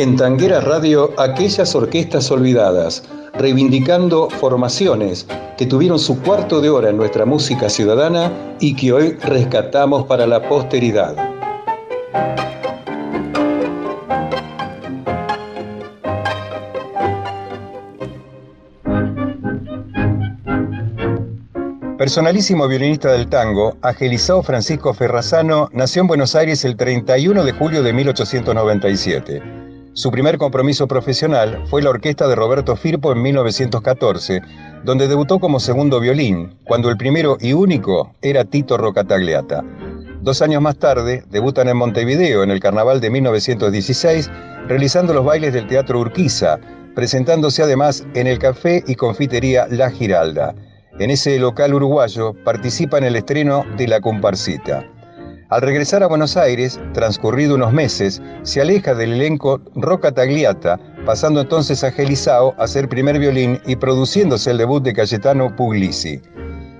En Tanguera Radio, aquellas orquestas olvidadas, reivindicando formaciones que tuvieron su cuarto de hora en nuestra música ciudadana y que hoy rescatamos para la posteridad. Personalísimo violinista del tango, Agelizao Francisco Ferrazano nació en Buenos Aires el 31 de julio de 1897. Su primer compromiso profesional fue la orquesta de Roberto Firpo en 1914, donde debutó como segundo violín, cuando el primero y único era Tito Rocatagliata. Dos años más tarde, debutan en Montevideo en el Carnaval de 1916, realizando los bailes del Teatro Urquiza, presentándose además en el Café y Confitería La Giralda. En ese local uruguayo participa en el estreno de La Comparsita. Al regresar a Buenos Aires, transcurrido unos meses, se aleja del elenco Roca Tagliata, pasando entonces a Gelisao a ser primer violín y produciéndose el debut de Cayetano Puglisi.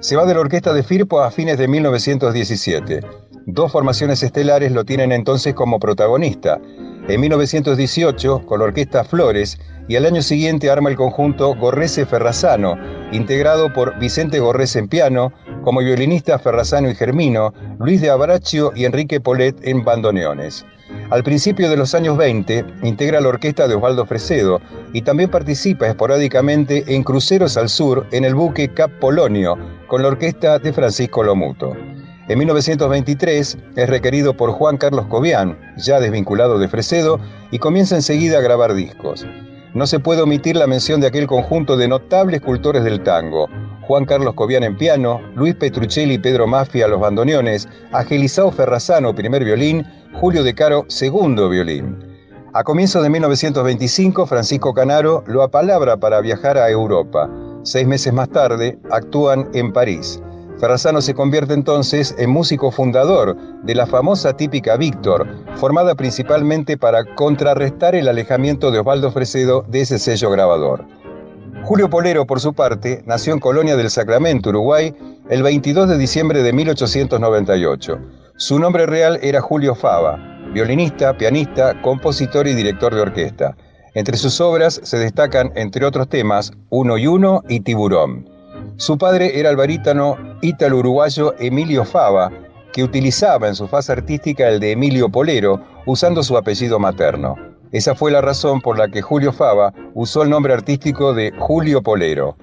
Se va de la orquesta de Firpo a fines de 1917. Dos formaciones estelares lo tienen entonces como protagonista. En 1918, con la orquesta Flores, y al año siguiente arma el conjunto Gorrese Ferrazano, integrado por Vicente Gorrese en piano, como violinista Ferrazano y Germino, Luis de Abraccio y Enrique Polet en bandoneones. Al principio de los años 20 integra la orquesta de Osvaldo Fresedo y también participa esporádicamente en cruceros al sur en el buque Cap Polonio con la orquesta de Francisco Lomuto. En 1923 es requerido por Juan Carlos Cobian, ya desvinculado de Fresedo, y comienza enseguida a grabar discos. No se puede omitir la mención de aquel conjunto de notables cultores del tango, Juan Carlos Cobian en piano, Luis Petruccelli y Pedro Mafia los bandoneones, Agelizao Ferrazano primer violín, Julio De Caro segundo violín. A comienzos de 1925, Francisco Canaro lo apalabra para viajar a Europa. Seis meses más tarde, actúan en París. Ferrazano se convierte entonces en músico fundador de la famosa típica Víctor, formada principalmente para contrarrestar el alejamiento de Osvaldo Fresedo de ese sello grabador. Julio Polero, por su parte, nació en Colonia del Sacramento, Uruguay, el 22 de diciembre de 1898. Su nombre real era Julio Fava, violinista, pianista, compositor y director de orquesta. Entre sus obras se destacan, entre otros temas, Uno y Uno y Tiburón. Su padre era el barítono ítalo-uruguayo Emilio Fava, que utilizaba en su fase artística el de Emilio Polero, usando su apellido materno. Esa fue la razón por la que Julio Fava usó el nombre artístico de Julio Polero.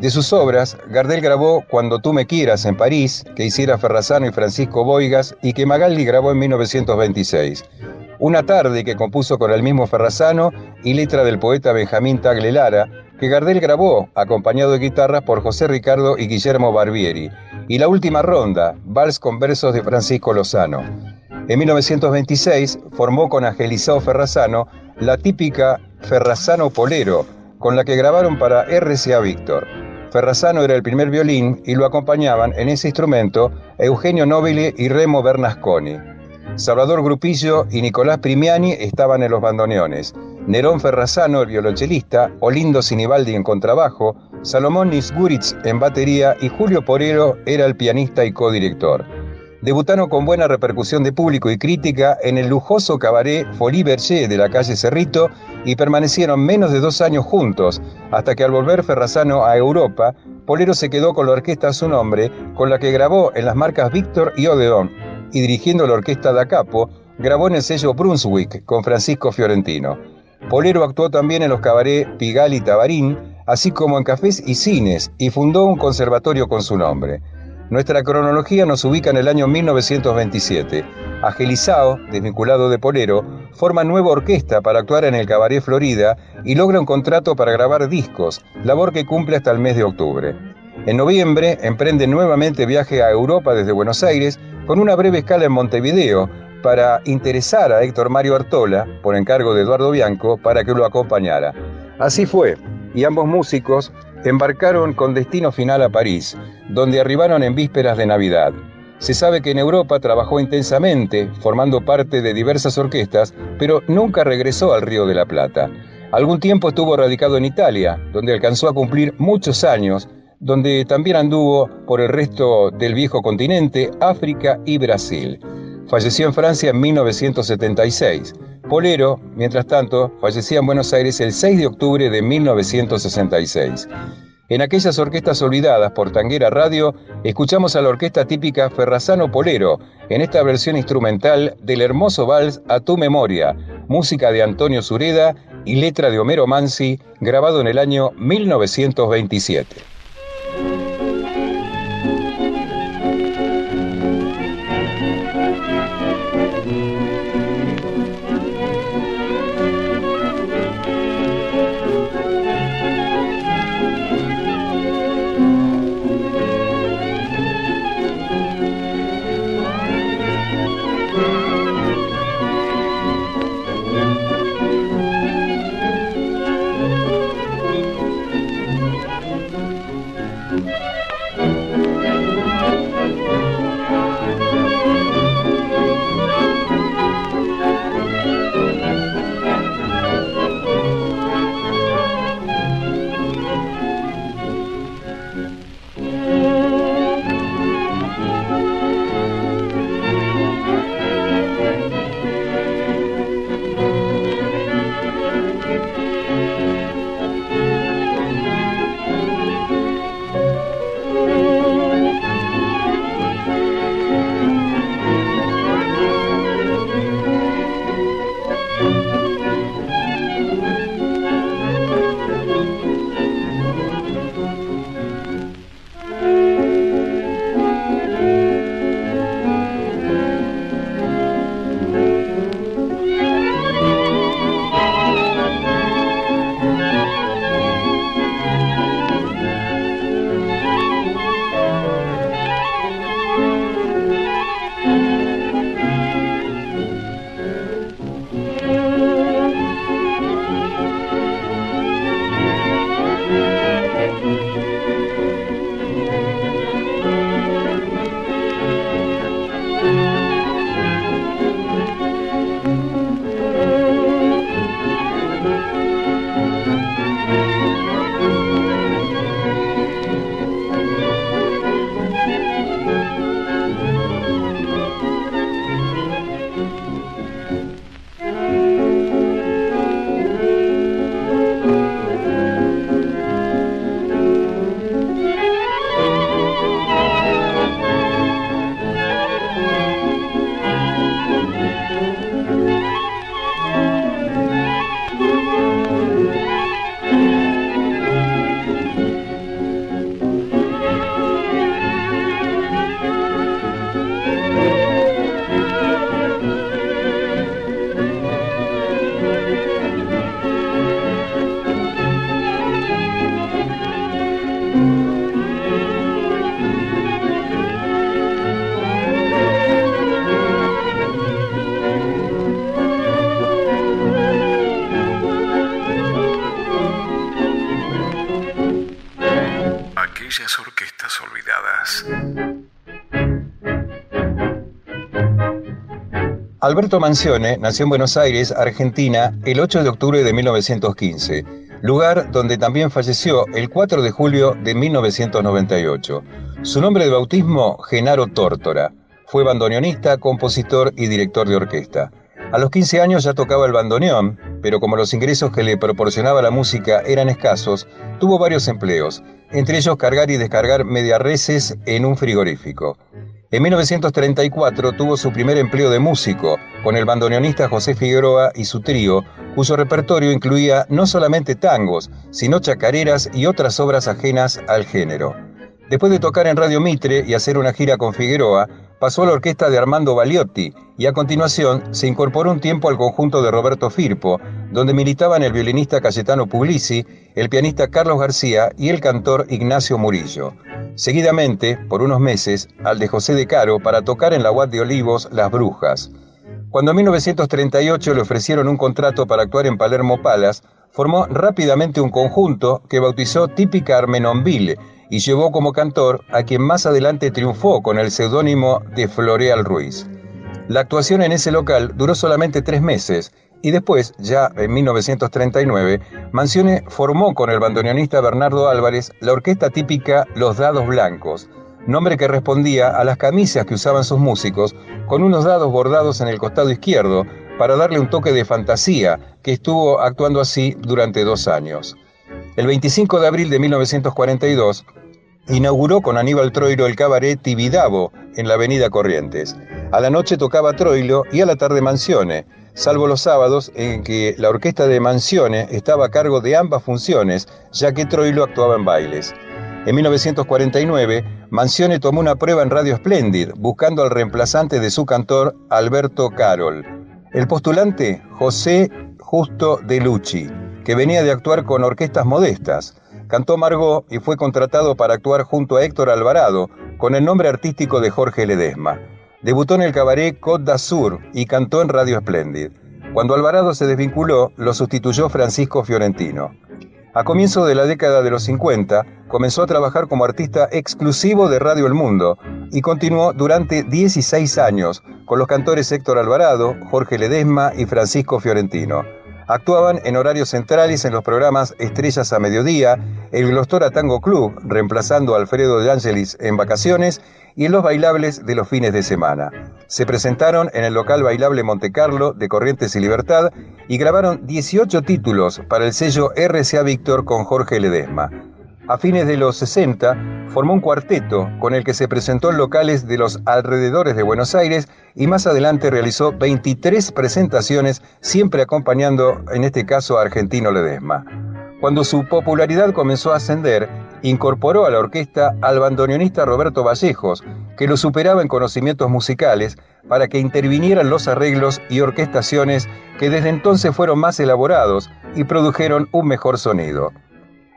De sus obras, Gardel grabó Cuando tú me quieras en París, que hiciera Ferrazano y Francisco Boigas y que Magaldi grabó en 1926. Una tarde que compuso con el mismo Ferrazano y letra del poeta Benjamín Tagle Lara, que Gardel grabó, acompañado de guitarras por José Ricardo y Guillermo Barbieri, y la última ronda, Vals con versos de Francisco Lozano. En 1926 formó con Angelizao Ferrazano la típica Ferrazano Polero, con la que grabaron para RCA Víctor. Ferrazano era el primer violín y lo acompañaban en ese instrumento Eugenio Nobile y Remo Bernasconi. Salvador Grupillo y Nicolás Primiani estaban en los bandoneones. Nerón Ferrazano, el violonchelista, Olindo Sinibaldi en contrabajo, Salomón Nisguritz en batería y Julio Porero era el pianista y codirector. Debutaron con buena repercusión de público y crítica en el lujoso cabaret Folie Berger de la calle Cerrito y permanecieron menos de dos años juntos, hasta que al volver Ferrazano a Europa, Polero se quedó con la orquesta a su nombre, con la que grabó en las marcas Víctor y Odeon, y dirigiendo la orquesta da Capo, grabó en el sello Brunswick con Francisco Fiorentino. Polero actuó también en los cabarets Pigal y Tabarín, así como en cafés y cines, y fundó un conservatorio con su nombre. Nuestra cronología nos ubica en el año 1927. Agelizao, desvinculado de Polero, forma nueva orquesta para actuar en el Cabaret Florida y logra un contrato para grabar discos, labor que cumple hasta el mes de octubre. En noviembre emprende nuevamente viaje a Europa desde Buenos Aires con una breve escala en Montevideo, para interesar a Héctor Mario Artola, por encargo de Eduardo Bianco, para que lo acompañara. Así fue, y ambos músicos embarcaron con destino final a París, donde arribaron en vísperas de Navidad. Se sabe que en Europa trabajó intensamente, formando parte de diversas orquestas, pero nunca regresó al Río de la Plata. Algún tiempo estuvo radicado en Italia, donde alcanzó a cumplir muchos años, donde también anduvo por el resto del viejo continente, África y Brasil. Falleció en Francia en 1976. Polero, mientras tanto, fallecía en Buenos Aires el 6 de octubre de 1966. En aquellas orquestas olvidadas por Tanguera Radio, escuchamos a la orquesta típica Ferrazano Polero, en esta versión instrumental del hermoso vals A tu memoria, música de Antonio Sureda y letra de Homero Mansi, grabado en el año 1927. Alberto Mancione nació en Buenos Aires, Argentina, el 8 de octubre de 1915, lugar donde también falleció el 4 de julio de 1998. Su nombre de bautismo, Genaro Tórtora. Fue bandoneonista, compositor y director de orquesta. A los 15 años ya tocaba el bandoneón, pero como los ingresos que le proporcionaba la música eran escasos, tuvo varios empleos, entre ellos cargar y descargar mediarreces en un frigorífico. En 1934 tuvo su primer empleo de músico con el bandoneonista José Figueroa y su trío, cuyo repertorio incluía no solamente tangos, sino chacareras y otras obras ajenas al género. Después de tocar en Radio Mitre y hacer una gira con Figueroa, pasó a la orquesta de Armando Baliotti y a continuación se incorporó un tiempo al conjunto de Roberto Firpo, donde militaban el violinista Cayetano Puglisi, el pianista Carlos García y el cantor Ignacio Murillo. Seguidamente, por unos meses, al de José de Caro para tocar en la UAT de Olivos Las Brujas. Cuando en 1938 le ofrecieron un contrato para actuar en Palermo Palas, formó rápidamente un conjunto que bautizó Típica Armenonville y llevó como cantor a quien más adelante triunfó con el seudónimo de Floreal Ruiz. La actuación en ese local duró solamente tres meses y después, ya en 1939, Mancione formó con el bandoneonista Bernardo Álvarez la orquesta típica Los Dados Blancos, nombre que respondía a las camisas que usaban sus músicos, con unos dados bordados en el costado izquierdo, para darle un toque de fantasía, que estuvo actuando así durante dos años. El 25 de abril de 1942, inauguró con Aníbal Troilo el cabaret Tibidabo en la avenida Corrientes. A la noche tocaba Troilo y a la tarde Mansione, salvo los sábados en que la orquesta de Mansione estaba a cargo de ambas funciones, ya que Troilo actuaba en bailes. En 1949, Mansione tomó una prueba en Radio Splendid, buscando al reemplazante de su cantor, Alberto Carol. El postulante, José Justo de Lucci, que venía de actuar con orquestas modestas. Cantó Margot y fue contratado para actuar junto a Héctor Alvarado, con el nombre artístico de Jorge Ledesma. Debutó en el cabaret Côte d'Azur y cantó en Radio Splendid. Cuando Alvarado se desvinculó, lo sustituyó Francisco Fiorentino. A comienzos de la década de los 50, comenzó a trabajar como artista exclusivo de Radio El Mundo y continuó durante 16 años con los cantores Héctor Alvarado, Jorge Ledesma y Francisco Fiorentino. Actuaban en horarios centrales en los programas Estrellas a Mediodía, el Glostora Tango Club, reemplazando a Alfredo de Ángelis en vacaciones, y en los bailables de los fines de semana. Se presentaron en el local bailable Monte Carlo de Corrientes y Libertad y grabaron 18 títulos para el sello RCA Víctor con Jorge Ledesma. A fines de los 60 formó un cuarteto con el que se presentó en locales de los alrededores de Buenos Aires y más adelante realizó 23 presentaciones, siempre acompañando en este caso a Argentino Ledesma. Cuando su popularidad comenzó a ascender, incorporó a la orquesta al bandoneonista Roberto Vallejos, que lo superaba en conocimientos musicales, para que intervinieran los arreglos y orquestaciones que desde entonces fueron más elaborados y produjeron un mejor sonido.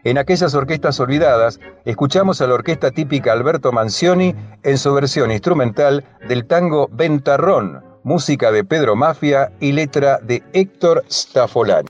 En aquellas orquestas olvidadas, escuchamos a la orquesta típica Alberto Mancioni en su versión instrumental del tango Ventarrón, música de Pedro Mafia y letra de Héctor Staffolani.